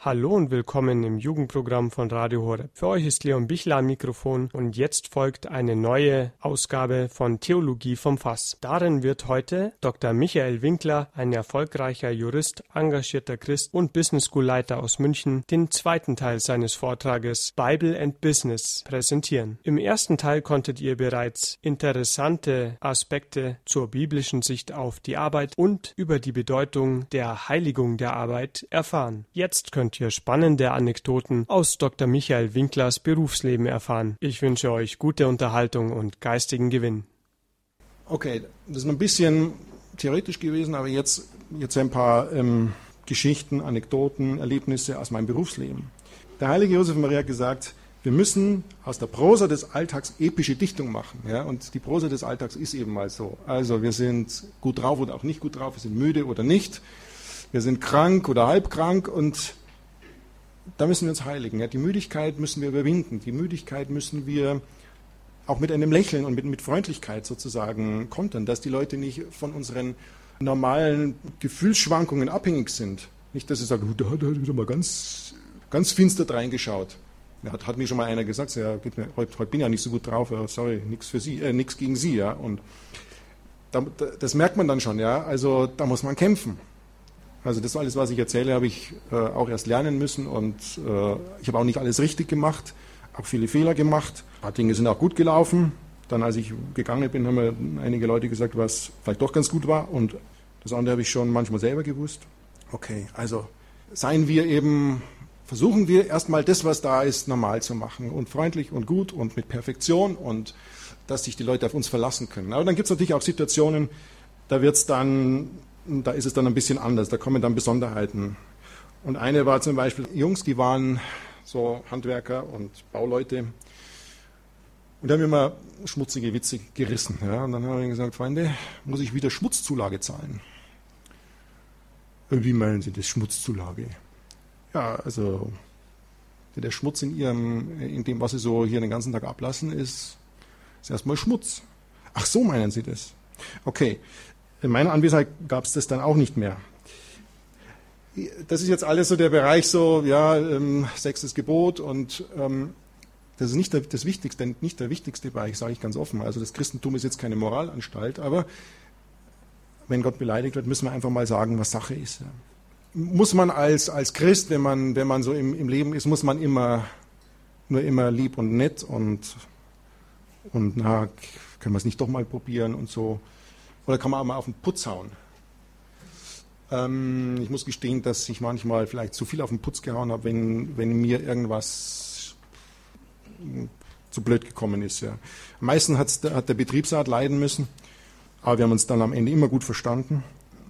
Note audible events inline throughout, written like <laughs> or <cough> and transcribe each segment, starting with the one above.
Hallo und willkommen im Jugendprogramm von Radio Horeb. Für euch ist Leon Bichler am Mikrofon und jetzt folgt eine neue Ausgabe von Theologie vom Fass. Darin wird heute Dr. Michael Winkler, ein erfolgreicher Jurist, engagierter Christ und Business School Leiter aus München, den zweiten Teil seines Vortrages Bible and Business präsentieren. Im ersten Teil konntet ihr bereits interessante Aspekte zur biblischen Sicht auf die Arbeit und über die Bedeutung der Heiligung der Arbeit erfahren. Jetzt könnt könnt ihr spannende Anekdoten aus Dr. Michael Winklers Berufsleben erfahren. Ich wünsche euch gute Unterhaltung und geistigen Gewinn. Okay, das ist ein bisschen theoretisch gewesen, aber jetzt, jetzt ein paar ähm, Geschichten, Anekdoten, Erlebnisse aus meinem Berufsleben. Der heilige Josef Maria hat gesagt, wir müssen aus der Prosa des Alltags epische Dichtung machen. Ja? Und die Prosa des Alltags ist eben mal so. Also wir sind gut drauf oder auch nicht gut drauf, wir sind müde oder nicht, wir sind krank oder halbkrank und da müssen wir uns heiligen. Ja. Die Müdigkeit müssen wir überwinden. Die Müdigkeit müssen wir auch mit einem Lächeln und mit, mit Freundlichkeit sozusagen kontern, dass die Leute nicht von unseren normalen Gefühlsschwankungen abhängig sind. Nicht, dass sie sagen, da hat er wieder mal ganz, ganz finster reingeschaut. Ja, hat, hat mir schon mal einer gesagt, ja, mir, heute, heute bin ich ja nicht so gut drauf, sorry, nichts für Sie, äh, nichts gegen Sie, ja. Und da, das merkt man dann schon, ja. Also da muss man kämpfen. Also das alles, was ich erzähle, habe ich äh, auch erst lernen müssen und äh, ich habe auch nicht alles richtig gemacht, auch viele Fehler gemacht. Ein paar Dinge sind auch gut gelaufen. Dann, als ich gegangen bin, haben mir einige Leute gesagt, was vielleicht doch ganz gut war und das andere habe ich schon manchmal selber gewusst. Okay, also seien wir eben, versuchen wir erstmal das, was da ist, normal zu machen und freundlich und gut und mit Perfektion und dass sich die Leute auf uns verlassen können. Aber dann gibt es natürlich auch Situationen, da wird es dann da ist es dann ein bisschen anders, da kommen dann Besonderheiten. Und eine war zum Beispiel Jungs, die waren so Handwerker und Bauleute und die haben immer schmutzige Witze gerissen. Ja. Und dann haben wir gesagt, Freunde, muss ich wieder Schmutzzulage zahlen? Wie meinen Sie das, Schmutzzulage? Ja, also der Schmutz in, ihrem, in dem, was Sie so hier den ganzen Tag ablassen, ist, ist erstmal Schmutz. Ach so meinen Sie das? Okay, in meiner Anwesenheit gab es das dann auch nicht mehr. Das ist jetzt alles so der Bereich so, ja, ähm, sechstes Gebot und ähm, das ist nicht der, das Wichtigste, nicht der wichtigste Bereich, sage ich ganz offen. Also das Christentum ist jetzt keine Moralanstalt, aber wenn Gott beleidigt wird, müssen wir einfach mal sagen, was Sache ist. Muss man als, als Christ, wenn man, wenn man so im, im Leben ist, muss man immer nur immer lieb und nett und, und na, können wir es nicht doch mal probieren und so. Oder kann man auch mal auf den Putz hauen? Ähm, ich muss gestehen, dass ich manchmal vielleicht zu viel auf den Putz gehauen habe, wenn, wenn mir irgendwas zu blöd gekommen ist. Ja. Am meisten hat der Betriebsrat leiden müssen, aber wir haben uns dann am Ende immer gut verstanden.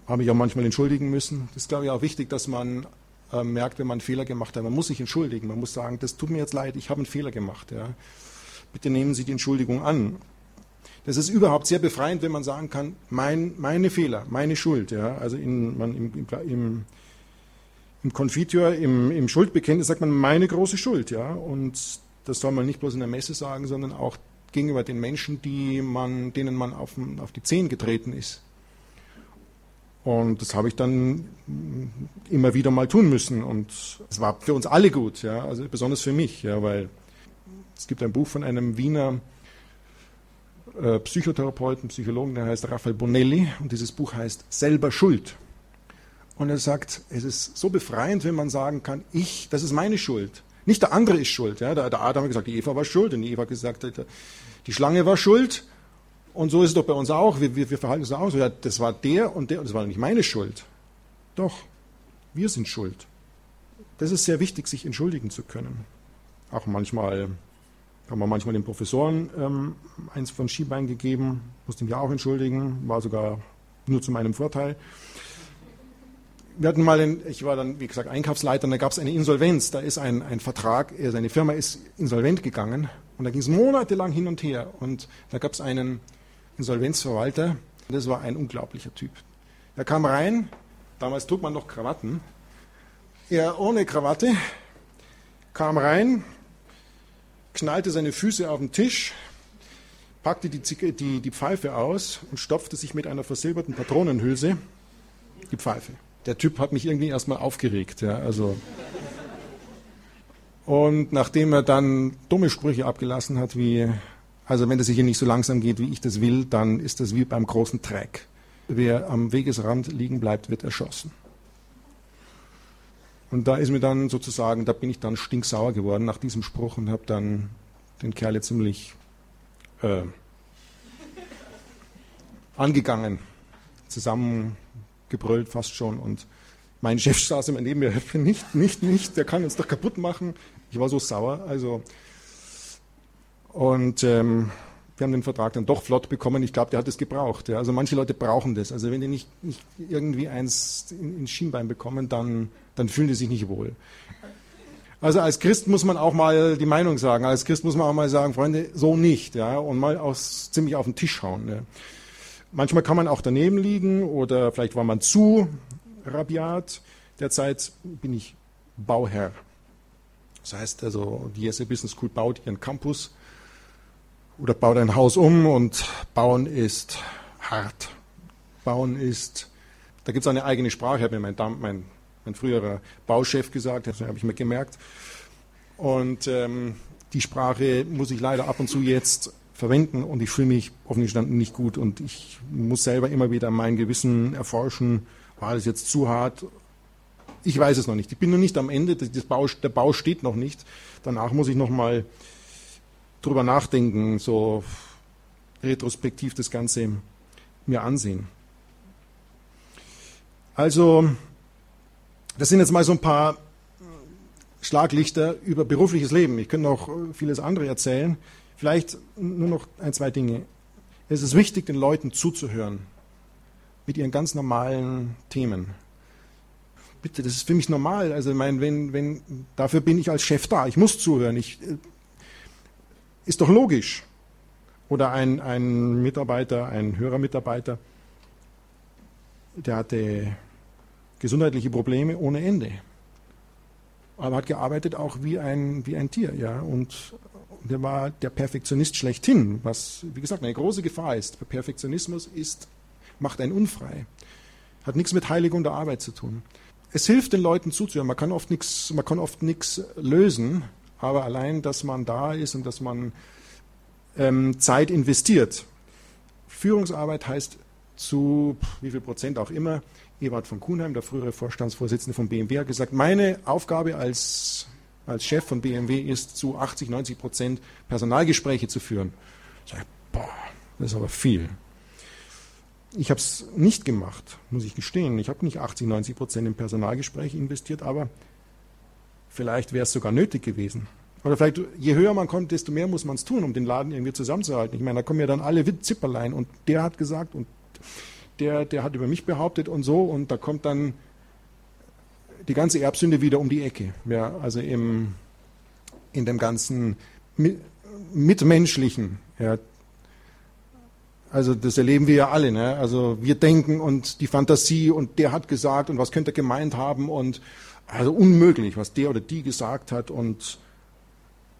Habe ich auch manchmal entschuldigen müssen. Das ist, glaube ich, auch wichtig, dass man äh, merkt, wenn man einen Fehler gemacht hat. Man muss sich entschuldigen. Man muss sagen, das tut mir jetzt leid, ich habe einen Fehler gemacht. Ja. Bitte nehmen Sie die Entschuldigung an. Das ist überhaupt sehr befreiend, wenn man sagen kann, mein, meine Fehler, meine Schuld. Ja? Also in, man, im, im, im Konfitur, im, im Schuldbekenntnis sagt man meine große Schuld. Ja? Und das soll man nicht bloß in der Messe sagen, sondern auch gegenüber den Menschen, die man, denen man auf, auf die Zehen getreten ist. Und das habe ich dann immer wieder mal tun müssen. Und es war für uns alle gut, ja, also besonders für mich, ja, weil es gibt ein Buch von einem Wiener äh, Psychotherapeuten, Psychologen, der heißt Raphael Bonelli und dieses Buch heißt Selber Schuld. Und er sagt, es ist so befreiend, wenn man sagen kann, ich, das ist meine Schuld. Nicht der andere ist schuld. Ja? Der, der Adam hat gesagt, die Eva war schuld und die Eva hat gesagt, die Schlange war schuld. Und so ist es doch bei uns auch. Wir, wir, wir verhalten uns auch so. Ja, das war der und der und das war nicht meine Schuld. Doch, wir sind schuld. Das ist sehr wichtig, sich entschuldigen zu können. Auch manchmal haben wir manchmal den Professoren ähm, eins von Skibein gegeben, musste mich auch entschuldigen, war sogar nur zu meinem Vorteil. Wir hatten mal, den, ich war dann, wie gesagt, Einkaufsleiter, und da gab es eine Insolvenz. Da ist ein, ein Vertrag, äh, seine Firma ist insolvent gegangen und da ging es monatelang hin und her. Und da gab es einen Insolvenzverwalter, das war ein unglaublicher Typ. Er kam rein, damals trug man noch Krawatten. Er ohne Krawatte kam rein, knallte seine Füße auf den Tisch, packte die, die, die Pfeife aus und stopfte sich mit einer versilberten Patronenhülse die Pfeife. Der Typ hat mich irgendwie erstmal aufgeregt. Ja, also Und nachdem er dann dumme Sprüche abgelassen hat, wie, also wenn es hier nicht so langsam geht, wie ich das will, dann ist das wie beim großen Treck. Wer am Wegesrand liegen bleibt, wird erschossen. Und da ist mir dann sozusagen, da bin ich dann stinksauer geworden nach diesem Spruch und habe dann den Kerl jetzt ziemlich äh, angegangen, zusammengebrüllt fast schon. Und mein Chef saß immer neben mir, <laughs> nicht, nicht, nicht, der kann uns doch kaputt machen. Ich war so sauer. Also und ähm, wir haben den Vertrag dann doch flott bekommen. Ich glaube, der hat es gebraucht. Ja. Also manche Leute brauchen das. Also wenn die nicht, nicht irgendwie eins in, ins Schienbein bekommen, dann, dann fühlen die sich nicht wohl. Also als Christ muss man auch mal die Meinung sagen. Als Christ muss man auch mal sagen, Freunde, so nicht. Ja, und mal aus, ziemlich auf den Tisch hauen. Ja. Manchmal kann man auch daneben liegen oder vielleicht war man zu rabiat. Derzeit bin ich Bauherr. Das heißt also, die Jesse Business School baut ihren Campus oder baut ein Haus um und bauen ist hart. Bauen ist, da gibt es eine eigene Sprache, hat mir mein, mein, mein früherer Bauchef gesagt, das habe ich mir gemerkt. Und ähm, die Sprache muss ich leider ab und zu jetzt verwenden und ich fühle mich offen gestanden nicht gut und ich muss selber immer wieder mein Gewissen erforschen, war das jetzt zu hart ich weiß es noch nicht. Ich bin noch nicht am Ende. Bau, der Bau steht noch nicht. Danach muss ich noch mal drüber nachdenken, so retrospektiv das Ganze mir ansehen. Also, das sind jetzt mal so ein paar Schlaglichter über berufliches Leben. Ich könnte noch vieles andere erzählen. Vielleicht nur noch ein, zwei Dinge. Es ist wichtig, den Leuten zuzuhören mit ihren ganz normalen Themen bitte, das ist für mich normal. Also, ich meine, wenn, wenn, dafür bin ich als Chef da. Ich muss zuhören. Ich, äh, ist doch logisch. Oder ein, ein Mitarbeiter, ein Hörermitarbeiter, der hatte gesundheitliche Probleme ohne Ende. Aber hat gearbeitet auch wie ein, wie ein Tier, ja. Und der war der Perfektionist schlechthin, was, wie gesagt, eine große Gefahr ist. Perfektionismus ist, macht einen unfrei. Hat nichts mit Heiligung der Arbeit zu tun es hilft den Leuten zuzuhören. Man kann oft nichts, man kann oft nichts lösen, aber allein, dass man da ist und dass man ähm, Zeit investiert. Führungsarbeit heißt zu wie viel Prozent auch immer. Ewald von Kuhnheim, der frühere Vorstandsvorsitzende von BMW, hat gesagt, meine Aufgabe als, als Chef von BMW ist, zu 80, 90 Prozent Personalgespräche zu führen. Ich sage, boah, das ist aber viel. Ich habe es nicht gemacht, muss ich gestehen. Ich habe nicht 80, 90 Prozent in Personalgespräche investiert, aber vielleicht wäre es sogar nötig gewesen. Oder vielleicht, je höher man kommt, desto mehr muss man es tun, um den Laden irgendwie zusammenzuhalten. Ich meine, da kommen ja dann alle Zipperlein und der hat gesagt und der, der hat über mich behauptet und so und da kommt dann die ganze Erbsünde wieder um die Ecke. Ja, also im, in dem ganzen Mitmenschlichen, ja, also das erleben wir ja alle. Ne? Also wir denken und die Fantasie und der hat gesagt und was könnte er gemeint haben und also unmöglich, was der oder die gesagt hat und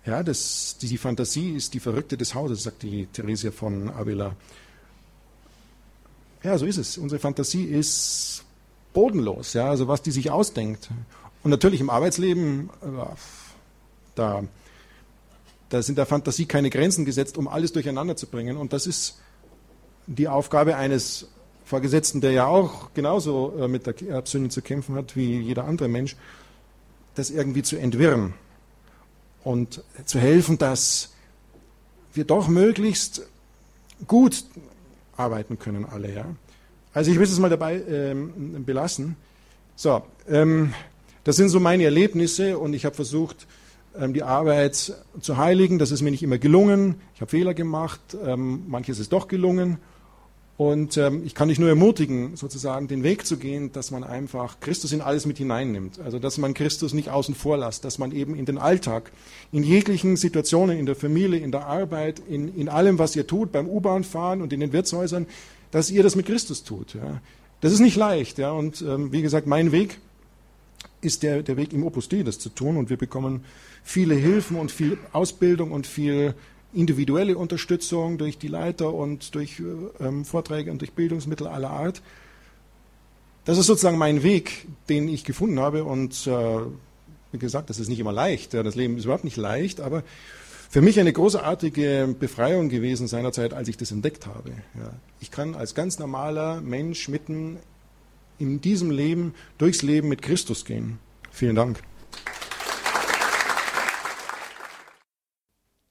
ja, das, die, Fantasie ist die Verrückte des Hauses, sagt die Theresia von Avila. Ja, so ist es. Unsere Fantasie ist bodenlos, ja, also was die sich ausdenkt. Und natürlich im Arbeitsleben, äh, da, da sind der Fantasie keine Grenzen gesetzt, um alles durcheinander zu bringen. Und das ist die Aufgabe eines Vorgesetzten, der ja auch genauso äh, mit der Erbsünde zu kämpfen hat wie jeder andere Mensch, das irgendwie zu entwirren und zu helfen, dass wir doch möglichst gut arbeiten können alle. Ja? Also ich will es mal dabei ähm, belassen. So, ähm, das sind so meine Erlebnisse und ich habe versucht, ähm, die Arbeit zu heiligen. Das ist mir nicht immer gelungen. Ich habe Fehler gemacht. Ähm, manches ist doch gelungen. Und ähm, ich kann dich nur ermutigen, sozusagen den Weg zu gehen, dass man einfach Christus in alles mit hineinnimmt. Also dass man Christus nicht außen vor lässt, dass man eben in den Alltag, in jeglichen Situationen, in der Familie, in der Arbeit, in, in allem, was ihr tut, beim U-Bahn-Fahren und in den Wirtshäusern, dass ihr das mit Christus tut. Ja. Das ist nicht leicht. Ja. Und ähm, wie gesagt, mein Weg ist der, der Weg im Opus Dei, das zu tun. Und wir bekommen viele Hilfen und viel Ausbildung und viel individuelle Unterstützung durch die Leiter und durch ähm, Vorträge und durch Bildungsmittel aller Art. Das ist sozusagen mein Weg, den ich gefunden habe und äh, Wie gesagt, das ist nicht immer leicht. Ja, das Leben ist überhaupt nicht leicht, aber für mich eine großartige Befreiung gewesen seinerzeit, als ich das entdeckt habe. Ja, ich kann als ganz normaler Mensch mitten in diesem Leben durchs Leben mit Christus gehen. Vielen Dank.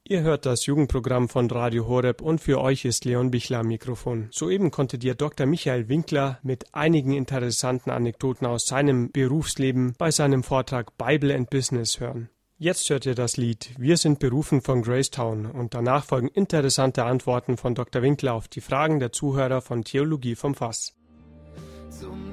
Ihr hört das Jugendprogramm von Radio Horeb und für euch ist Leon Bichler am Mikrofon. Soeben konntet ihr Dr. Michael Winkler mit einigen interessanten Anekdoten aus seinem Berufsleben bei seinem Vortrag Bible and Business hören. Jetzt hört ihr das Lied Wir sind berufen von Gracetown und danach folgen interessante Antworten von Dr. Winkler auf die Fragen der Zuhörer von Theologie vom Fass. Zum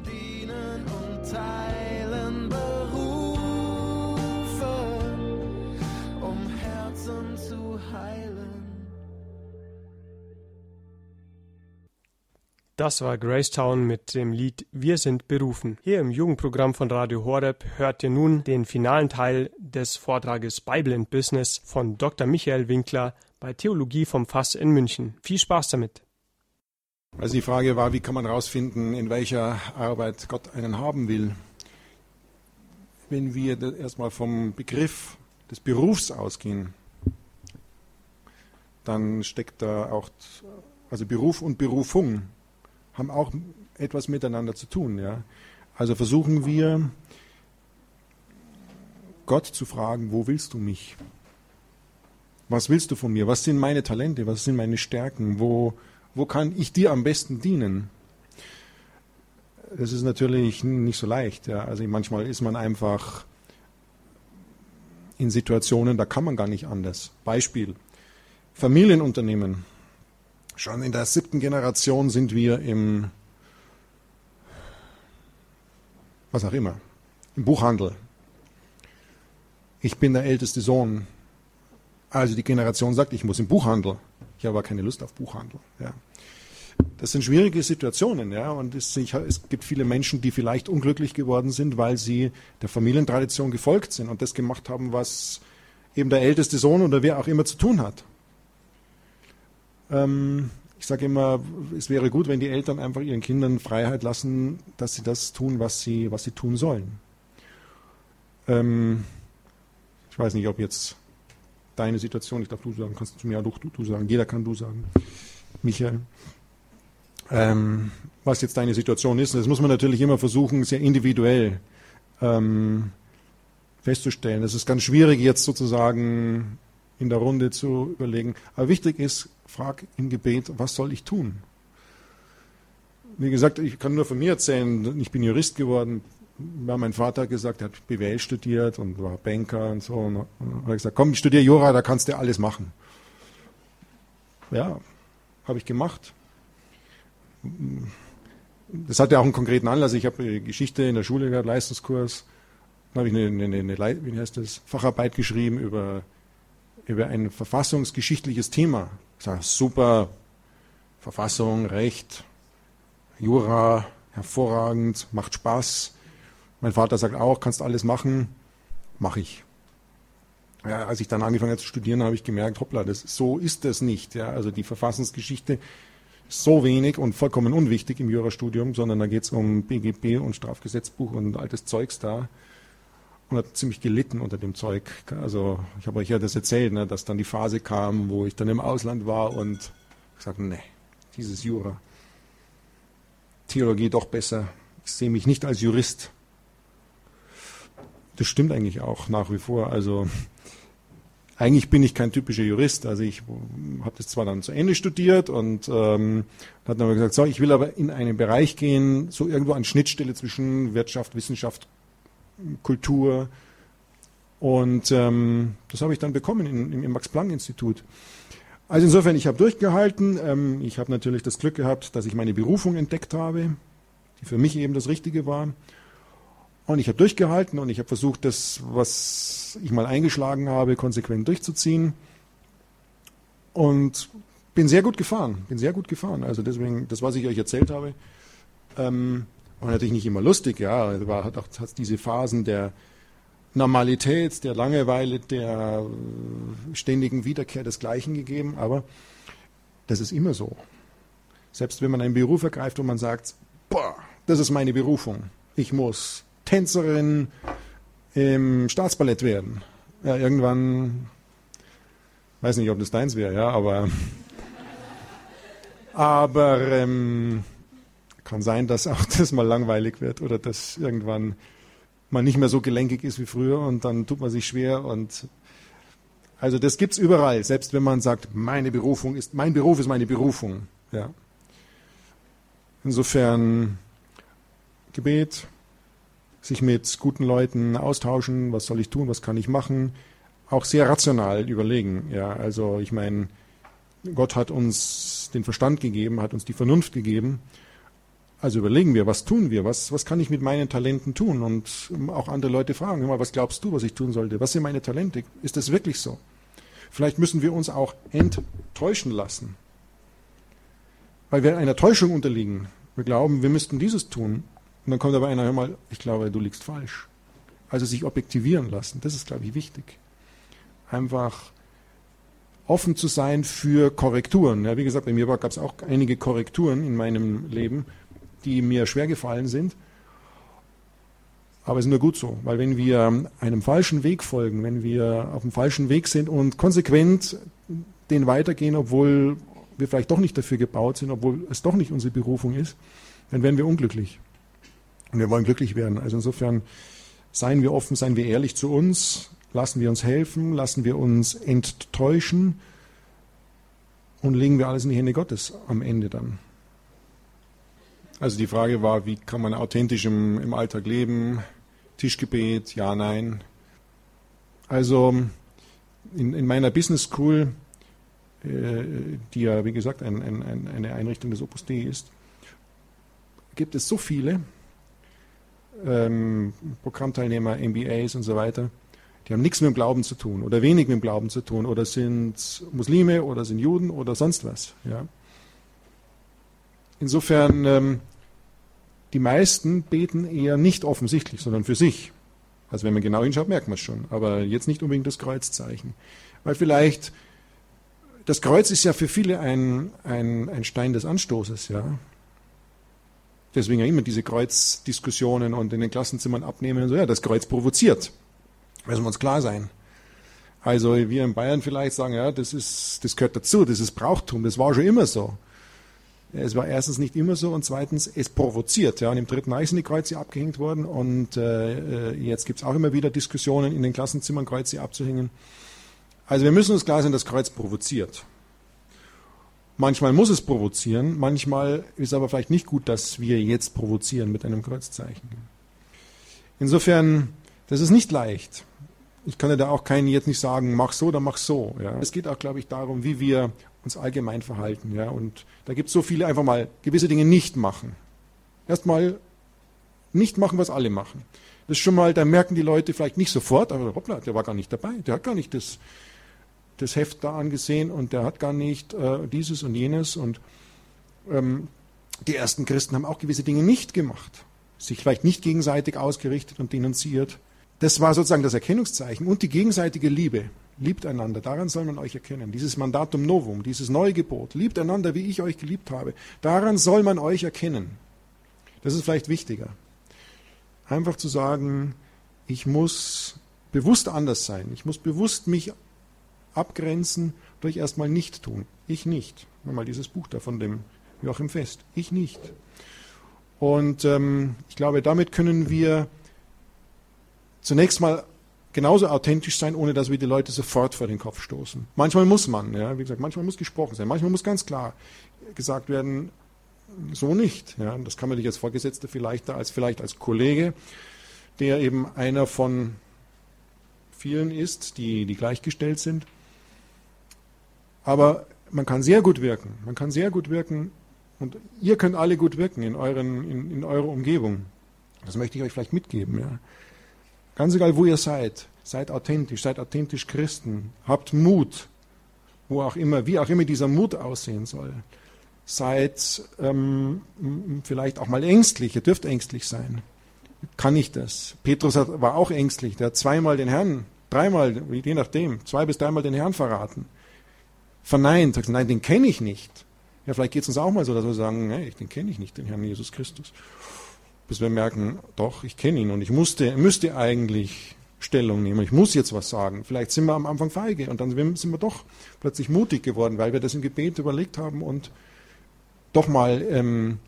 Das war Gracetown mit dem Lied Wir sind berufen. Hier im Jugendprogramm von Radio Horeb hört ihr nun den finalen Teil des Vortrages Bible and Business von Dr. Michael Winkler bei Theologie vom Fass in München. Viel Spaß damit! Also die Frage war, wie kann man herausfinden, in welcher Arbeit Gott einen haben will. Wenn wir erstmal vom Begriff des Berufs ausgehen, dann steckt da auch, also Beruf und Berufung haben auch etwas miteinander zu tun. Ja? Also versuchen wir, Gott zu fragen, wo willst du mich? Was willst du von mir? Was sind meine Talente? Was sind meine Stärken? Wo, wo kann ich dir am besten dienen? Das ist natürlich nicht so leicht. Ja. Also manchmal ist man einfach in Situationen, da kann man gar nicht anders. Beispiel, Familienunternehmen. Schon in der siebten Generation sind wir im, was auch immer, im Buchhandel. Ich bin der älteste Sohn. Also die Generation sagt, ich muss im Buchhandel. Ich habe aber keine Lust auf Buchhandel. Ja. Das sind schwierige Situationen, ja, und es, es, gibt viele Menschen, die vielleicht unglücklich geworden sind, weil sie der Familientradition gefolgt sind und das gemacht haben, was eben der älteste Sohn oder wer auch immer zu tun hat. Ähm, ich sage immer, es wäre gut, wenn die Eltern einfach ihren Kindern Freiheit lassen, dass sie das tun, was sie, was sie tun sollen. Ähm, ich weiß nicht, ob jetzt deine Situation, ich darf du sagen, kannst du zu mir auch du, du sagen, jeder kann du sagen, Michael. Ähm, was jetzt deine Situation ist, das muss man natürlich immer versuchen, sehr individuell ähm, festzustellen. Es ist ganz schwierig, jetzt sozusagen in der Runde zu überlegen. Aber wichtig ist, frag im Gebet, was soll ich tun? Wie gesagt, ich kann nur von mir erzählen, ich bin Jurist geworden, ja, mein Vater hat gesagt, er hat BWL studiert und war Banker und so. Und hat gesagt, komm, ich studiere Jura, da kannst du alles machen. Ja, habe ich gemacht. Das hatte auch einen konkreten Anlass. Ich habe Geschichte in der Schule gehabt, Leistungskurs. Dann habe ich eine, eine, eine, wie heißt das, Facharbeit geschrieben über, über ein verfassungsgeschichtliches Thema. Super, Verfassung, Recht, Jura, hervorragend, macht Spaß. Mein Vater sagt auch, kannst alles machen, mache ich. Ja, als ich dann angefangen habe zu studieren, habe ich gemerkt, hoppla, das, so ist das nicht. Ja, also die Verfassungsgeschichte ist so wenig und vollkommen unwichtig im Jurastudium, sondern da geht es um BGB und Strafgesetzbuch und altes Zeugs da. Und hat ziemlich gelitten unter dem Zeug. Also ich habe euch ja das erzählt, ne, dass dann die Phase kam, wo ich dann im Ausland war und gesagt, nee, dieses Jura. Theologie doch besser. Ich sehe mich nicht als Jurist. Das stimmt eigentlich auch nach wie vor. Also eigentlich bin ich kein typischer Jurist. Also ich habe das zwar dann zu Ende studiert und ähm, hat dann aber gesagt, so, ich will aber in einen Bereich gehen, so irgendwo an Schnittstelle zwischen Wirtschaft, Wissenschaft, Kultur. Und ähm, das habe ich dann bekommen im, im Max-Planck-Institut. Also insofern, ich habe durchgehalten. Ähm, ich habe natürlich das Glück gehabt, dass ich meine Berufung entdeckt habe, die für mich eben das Richtige war. Und ich habe durchgehalten und ich habe versucht, das, was ich mal eingeschlagen habe, konsequent durchzuziehen. Und bin sehr gut gefahren, bin sehr gut gefahren. Also deswegen, das, was ich euch erzählt habe, ähm, war natürlich nicht immer lustig, ja. War, hat auch hat diese Phasen der Normalität, der Langeweile, der ständigen Wiederkehr des Gleichen gegeben, aber das ist immer so. Selbst wenn man einen Beruf ergreift und man sagt, boah, das ist meine Berufung, ich muss Tänzerin, im Staatsballett werden. Ja, irgendwann, weiß nicht, ob das deins wäre, ja, aber, <laughs> aber ähm, kann sein, dass auch das mal langweilig wird oder dass irgendwann man nicht mehr so gelenkig ist wie früher und dann tut man sich schwer und also das gibt es überall, selbst wenn man sagt, meine Berufung ist, mein Beruf ist meine Berufung. Ja. Insofern Gebet, sich mit guten Leuten austauschen, was soll ich tun, was kann ich machen, auch sehr rational überlegen. Ja, also ich meine, Gott hat uns den Verstand gegeben, hat uns die Vernunft gegeben. Also überlegen wir, was tun wir, was, was kann ich mit meinen Talenten tun und auch andere Leute fragen, mal, was glaubst du, was ich tun sollte? Was sind meine Talente? Ist das wirklich so? Vielleicht müssen wir uns auch enttäuschen lassen, weil wir einer Täuschung unterliegen. Wir glauben, wir müssten dieses tun und dann kommt aber einer, hör mal, ich glaube, du liegst falsch. Also sich objektivieren lassen, das ist, glaube ich, wichtig. Einfach offen zu sein für Korrekturen. Ja, wie gesagt, bei mir gab es auch einige Korrekturen in meinem Leben, die mir schwer gefallen sind. Aber es ist nur gut so, weil wenn wir einem falschen Weg folgen, wenn wir auf dem falschen Weg sind und konsequent den weitergehen, obwohl wir vielleicht doch nicht dafür gebaut sind, obwohl es doch nicht unsere Berufung ist, dann werden wir unglücklich. Und wir wollen glücklich werden. Also insofern seien wir offen, seien wir ehrlich zu uns, lassen wir uns helfen, lassen wir uns enttäuschen und legen wir alles in die Hände Gottes am Ende dann. Also die Frage war, wie kann man authentisch im, im Alltag leben? Tischgebet, ja, nein. Also in, in meiner Business School, äh, die ja wie gesagt ein, ein, eine Einrichtung des Opus Dei ist, gibt es so viele, ähm, Programmteilnehmer, MBAs und so weiter, die haben nichts mit dem Glauben zu tun oder wenig mit dem Glauben zu tun oder sind Muslime oder sind Juden oder sonst was. Ja. Insofern, ähm, die meisten beten eher nicht offensichtlich, sondern für sich. Also wenn man genau hinschaut, merkt man es schon. Aber jetzt nicht unbedingt das Kreuzzeichen. Weil vielleicht, das Kreuz ist ja für viele ein, ein, ein Stein des Anstoßes, ja. Deswegen ja immer diese Kreuzdiskussionen und in den Klassenzimmern abnehmen und so. Ja, das Kreuz provoziert. Müssen wir uns klar sein. Also wir in Bayern vielleicht sagen, ja, das ist, das gehört dazu, das ist Brauchtum, das war schon immer so. Es war erstens nicht immer so und zweitens, es provoziert. Ja, und im Dritten Reich sind die Kreuze abgehängt worden und äh, jetzt gibt es auch immer wieder Diskussionen in den Klassenzimmern, Kreuze abzuhängen. Also wir müssen uns klar sein, das Kreuz provoziert. Manchmal muss es provozieren, manchmal ist aber vielleicht nicht gut, dass wir jetzt provozieren mit einem Kreuzzeichen. Insofern, das ist nicht leicht. Ich kann ja da auch keinen jetzt nicht sagen, mach so oder mach so. Ja. Es geht auch, glaube ich, darum, wie wir uns allgemein verhalten. Ja. Und da gibt es so viele einfach mal gewisse Dinge nicht machen. Erstmal nicht machen, was alle machen. Das ist schon mal, da merken die Leute vielleicht nicht sofort, aber hoppla, der war gar nicht dabei, der hat gar nicht das das Heft da angesehen und der hat gar nicht äh, dieses und jenes. Und ähm, die ersten Christen haben auch gewisse Dinge nicht gemacht, sich vielleicht nicht gegenseitig ausgerichtet und denunziert. Das war sozusagen das Erkennungszeichen und die gegenseitige Liebe. Liebt einander, daran soll man euch erkennen. Dieses Mandatum Novum, dieses neue Gebot, liebt einander, wie ich euch geliebt habe. Daran soll man euch erkennen. Das ist vielleicht wichtiger. Einfach zu sagen, ich muss bewusst anders sein. Ich muss bewusst mich abgrenzen durch erstmal nicht tun. Ich nicht. Mal dieses Buch da von dem Joachim Fest. Ich nicht. Und ähm, ich glaube, damit können wir zunächst mal genauso authentisch sein, ohne dass wir die Leute sofort vor den Kopf stoßen. Manchmal muss man, ja, wie gesagt, manchmal muss gesprochen sein, manchmal muss ganz klar gesagt werden, so nicht. Ja, das kann man dich als Vorgesetzter vielleicht als vielleicht als Kollege, der eben einer von vielen ist, die, die gleichgestellt sind. Aber man kann sehr gut wirken. Man kann sehr gut wirken und ihr könnt alle gut wirken in, euren, in, in eurer Umgebung. Das möchte ich euch vielleicht mitgeben. Ja. Ganz egal, wo ihr seid, seid authentisch, seid authentisch Christen, habt Mut, wo auch immer, wie auch immer dieser Mut aussehen soll. Seid ähm, vielleicht auch mal ängstlich, ihr dürft ängstlich sein. Kann ich das? Petrus war auch ängstlich, der hat zweimal den Herrn, dreimal, je nachdem, zwei bis dreimal den Herrn verraten verneint, sagt, nein, den kenne ich nicht. Ja, vielleicht geht es uns auch mal so, dass wir sagen, nee, den kenne ich nicht, den Herrn Jesus Christus. Bis wir merken, doch, ich kenne ihn und ich musste, müsste eigentlich Stellung nehmen. Ich muss jetzt was sagen. Vielleicht sind wir am Anfang feige und dann sind wir doch plötzlich mutig geworden, weil wir das im Gebet überlegt haben und doch mal ähm,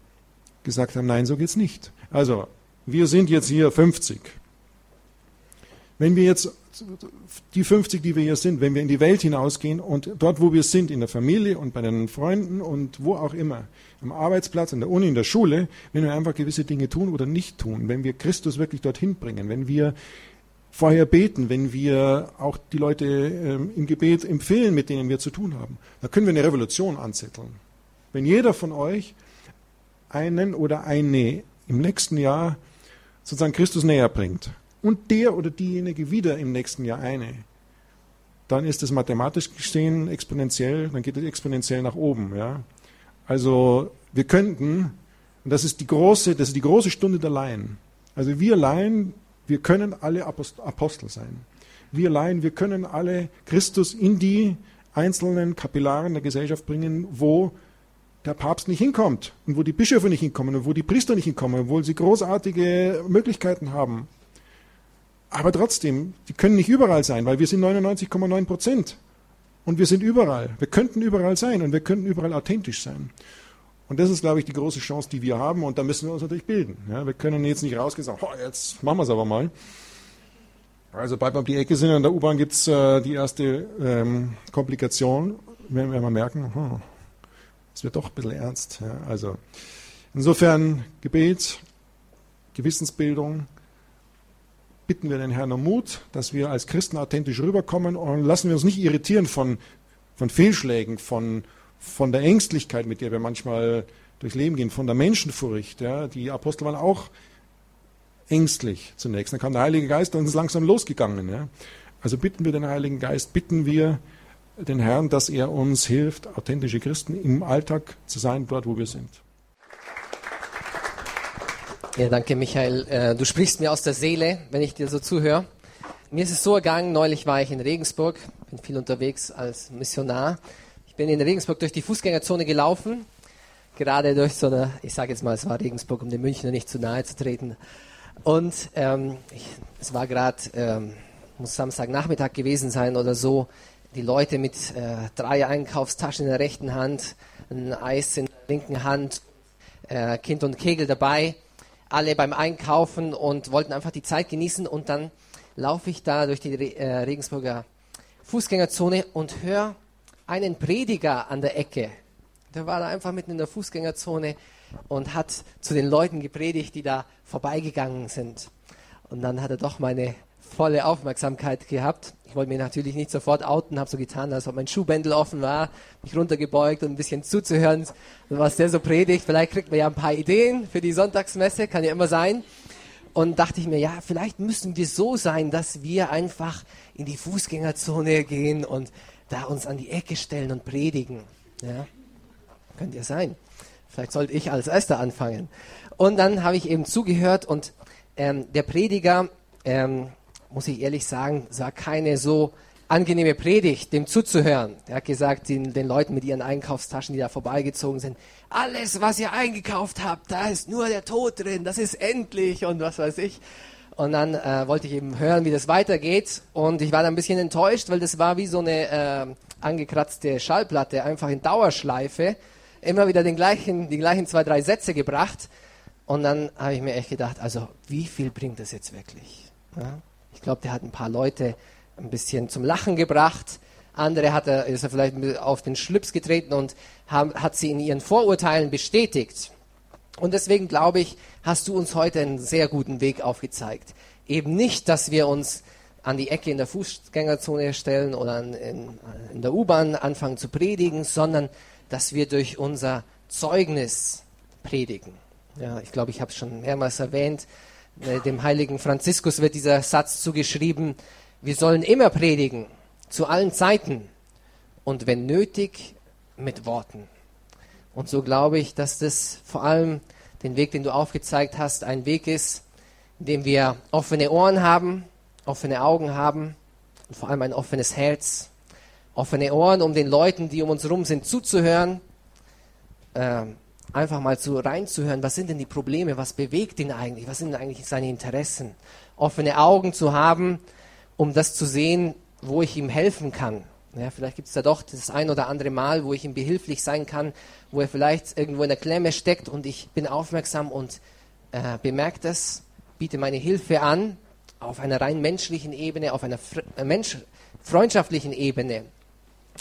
gesagt haben, nein, so geht's nicht. Also, wir sind jetzt hier 50. Wenn wir jetzt die 50, die wir hier sind, wenn wir in die Welt hinausgehen und dort, wo wir sind, in der Familie und bei den Freunden und wo auch immer, am Arbeitsplatz, in der Uni, in der Schule, wenn wir einfach gewisse Dinge tun oder nicht tun, wenn wir Christus wirklich dorthin bringen, wenn wir vorher beten, wenn wir auch die Leute ähm, im Gebet empfehlen, mit denen wir zu tun haben, dann können wir eine Revolution anzetteln. Wenn jeder von euch einen oder eine im nächsten Jahr sozusagen Christus näher bringt und der oder diejenige wieder im nächsten Jahr eine, dann ist es mathematisch gesehen exponentiell, dann geht es exponentiell nach oben. Ja? Also wir könnten, und das ist die große, das ist die große Stunde der Laien. Also wir Laien, wir können alle Apostel sein. Wir Laien, wir können alle Christus in die einzelnen Kapillaren der Gesellschaft bringen, wo der Papst nicht hinkommt und wo die Bischöfe nicht hinkommen und wo die Priester nicht hinkommen, obwohl sie großartige Möglichkeiten haben. Aber trotzdem, die können nicht überall sein, weil wir sind 99,9 Prozent. Und wir sind überall. Wir könnten überall sein und wir könnten überall authentisch sein. Und das ist, glaube ich, die große Chance, die wir haben. Und da müssen wir uns natürlich bilden. Ja, wir können jetzt nicht rausgehen und sagen, jetzt machen wir es aber mal. Also bald mal um die Ecke sind, in der U-Bahn gibt es äh, die erste ähm, Komplikation, wenn wir mal merken, oh, es wird doch ein bisschen ernst. Ja, also insofern Gebet, Gewissensbildung, bitten wir den Herrn um Mut, dass wir als Christen authentisch rüberkommen und lassen wir uns nicht irritieren von, von Fehlschlägen, von, von der Ängstlichkeit, mit der wir manchmal durchs Leben gehen, von der Menschenfurcht. Ja. Die Apostel waren auch ängstlich zunächst. Dann kam der Heilige Geist und ist langsam losgegangen. Ja. Also bitten wir den Heiligen Geist, bitten wir den Herrn, dass er uns hilft, authentische Christen im Alltag zu sein, dort wo wir sind. Ja, danke Michael. Äh, du sprichst mir aus der Seele, wenn ich dir so zuhöre. Mir ist es so ergangen, neulich war ich in Regensburg, bin viel unterwegs als Missionar. Ich bin in Regensburg durch die Fußgängerzone gelaufen, gerade durch so eine, ich sage jetzt mal, es war Regensburg, um den Münchner nicht zu nahe zu treten. Und ähm, ich, es war gerade, ähm, muss Samstagnachmittag gewesen sein oder so, die Leute mit äh, drei Einkaufstaschen in der rechten Hand, ein Eis in der linken Hand, äh, Kind und Kegel dabei alle beim Einkaufen und wollten einfach die Zeit genießen. Und dann laufe ich da durch die äh, Regensburger Fußgängerzone und höre einen Prediger an der Ecke. Der war da einfach mitten in der Fußgängerzone und hat zu den Leuten gepredigt, die da vorbeigegangen sind. Und dann hat er doch meine volle Aufmerksamkeit gehabt. Ich wollte mir natürlich nicht sofort outen, habe so getan, als ob mein Schuhbändel offen war, mich runtergebeugt und ein bisschen zuzuhören, was der so predigt. Vielleicht kriegt man ja ein paar Ideen für die Sonntagsmesse, kann ja immer sein. Und dachte ich mir, ja, vielleicht müssen wir so sein, dass wir einfach in die Fußgängerzone gehen und da uns an die Ecke stellen und predigen. Ja, könnte ja sein. Vielleicht sollte ich als Erster anfangen. Und dann habe ich eben zugehört und ähm, der Prediger ähm, muss ich ehrlich sagen, es war keine so angenehme Predigt, dem zuzuhören. Er hat gesagt, den, den, Leuten mit ihren Einkaufstaschen, die da vorbeigezogen sind, alles, was ihr eingekauft habt, da ist nur der Tod drin, das ist endlich und was weiß ich. Und dann äh, wollte ich eben hören, wie das weitergeht. Und ich war dann ein bisschen enttäuscht, weil das war wie so eine äh, angekratzte Schallplatte, einfach in Dauerschleife. Immer wieder den gleichen, die gleichen zwei, drei Sätze gebracht. Und dann habe ich mir echt gedacht, also wie viel bringt das jetzt wirklich? Ja? Ich glaube, der hat ein paar Leute ein bisschen zum Lachen gebracht. Andere hat er, ist er vielleicht auf den Schlips getreten und haben, hat sie in ihren Vorurteilen bestätigt. Und deswegen glaube ich, hast du uns heute einen sehr guten Weg aufgezeigt. Eben nicht, dass wir uns an die Ecke in der Fußgängerzone stellen oder in, in der U-Bahn anfangen zu predigen, sondern dass wir durch unser Zeugnis predigen. Ja, ich glaube, ich habe es schon mehrmals erwähnt. Dem heiligen Franziskus wird dieser Satz zugeschrieben, wir sollen immer predigen, zu allen Zeiten und wenn nötig, mit Worten. Und so glaube ich, dass das vor allem den Weg, den du aufgezeigt hast, ein Weg ist, in dem wir offene Ohren haben, offene Augen haben und vor allem ein offenes Herz. Offene Ohren, um den Leuten, die um uns herum sind, zuzuhören. Äh, einfach mal zu reinzuhören, was sind denn die Probleme, was bewegt ihn eigentlich, was sind eigentlich seine Interessen. Offene Augen zu haben, um das zu sehen, wo ich ihm helfen kann. Ja, vielleicht gibt es da doch das ein oder andere Mal, wo ich ihm behilflich sein kann, wo er vielleicht irgendwo in der Klemme steckt und ich bin aufmerksam und äh, bemerke das, biete meine Hilfe an, auf einer rein menschlichen Ebene, auf einer äh, Mensch freundschaftlichen Ebene.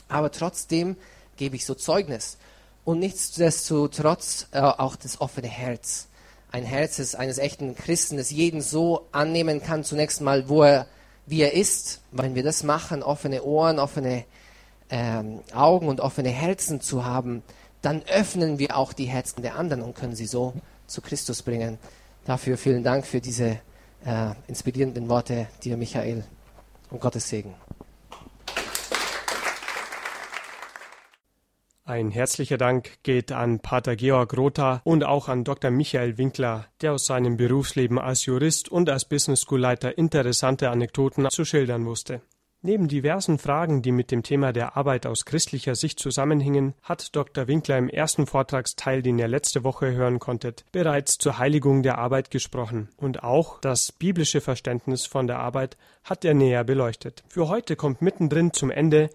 Aber trotzdem gebe ich so Zeugnis. Und nichtsdestotrotz äh, auch das offene Herz. Ein Herz des, eines echten Christen, das jeden so annehmen kann, zunächst mal, wo er, wie er ist. Wenn wir das machen, offene Ohren, offene ähm, Augen und offene Herzen zu haben, dann öffnen wir auch die Herzen der anderen und können sie so zu Christus bringen. Dafür vielen Dank für diese äh, inspirierenden Worte, dir Michael, und Gottes Segen. Ein herzlicher Dank geht an Pater Georg Rotha und auch an Dr. Michael Winkler, der aus seinem Berufsleben als Jurist und als Business School Leiter interessante Anekdoten zu schildern wusste. Neben diversen Fragen, die mit dem Thema der Arbeit aus christlicher Sicht zusammenhingen, hat Dr. Winkler im ersten Vortragsteil, den ihr letzte Woche hören konntet, bereits zur Heiligung der Arbeit gesprochen und auch das biblische Verständnis von der Arbeit hat er näher beleuchtet. Für heute kommt mittendrin zum Ende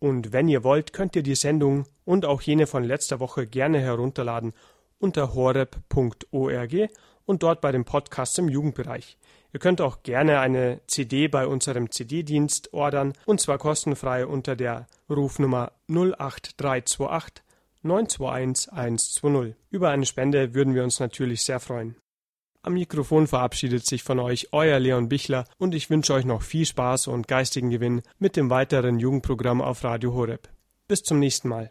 und wenn ihr wollt, könnt ihr die Sendung und auch jene von letzter Woche gerne herunterladen unter horeb.org und dort bei dem Podcast im Jugendbereich. Ihr könnt auch gerne eine CD bei unserem CD-Dienst ordern und zwar kostenfrei unter der Rufnummer 08328 921 120. Über eine Spende würden wir uns natürlich sehr freuen. Am Mikrofon verabschiedet sich von euch euer Leon Bichler und ich wünsche euch noch viel Spaß und geistigen Gewinn mit dem weiteren Jugendprogramm auf Radio Horeb. Bis zum nächsten Mal.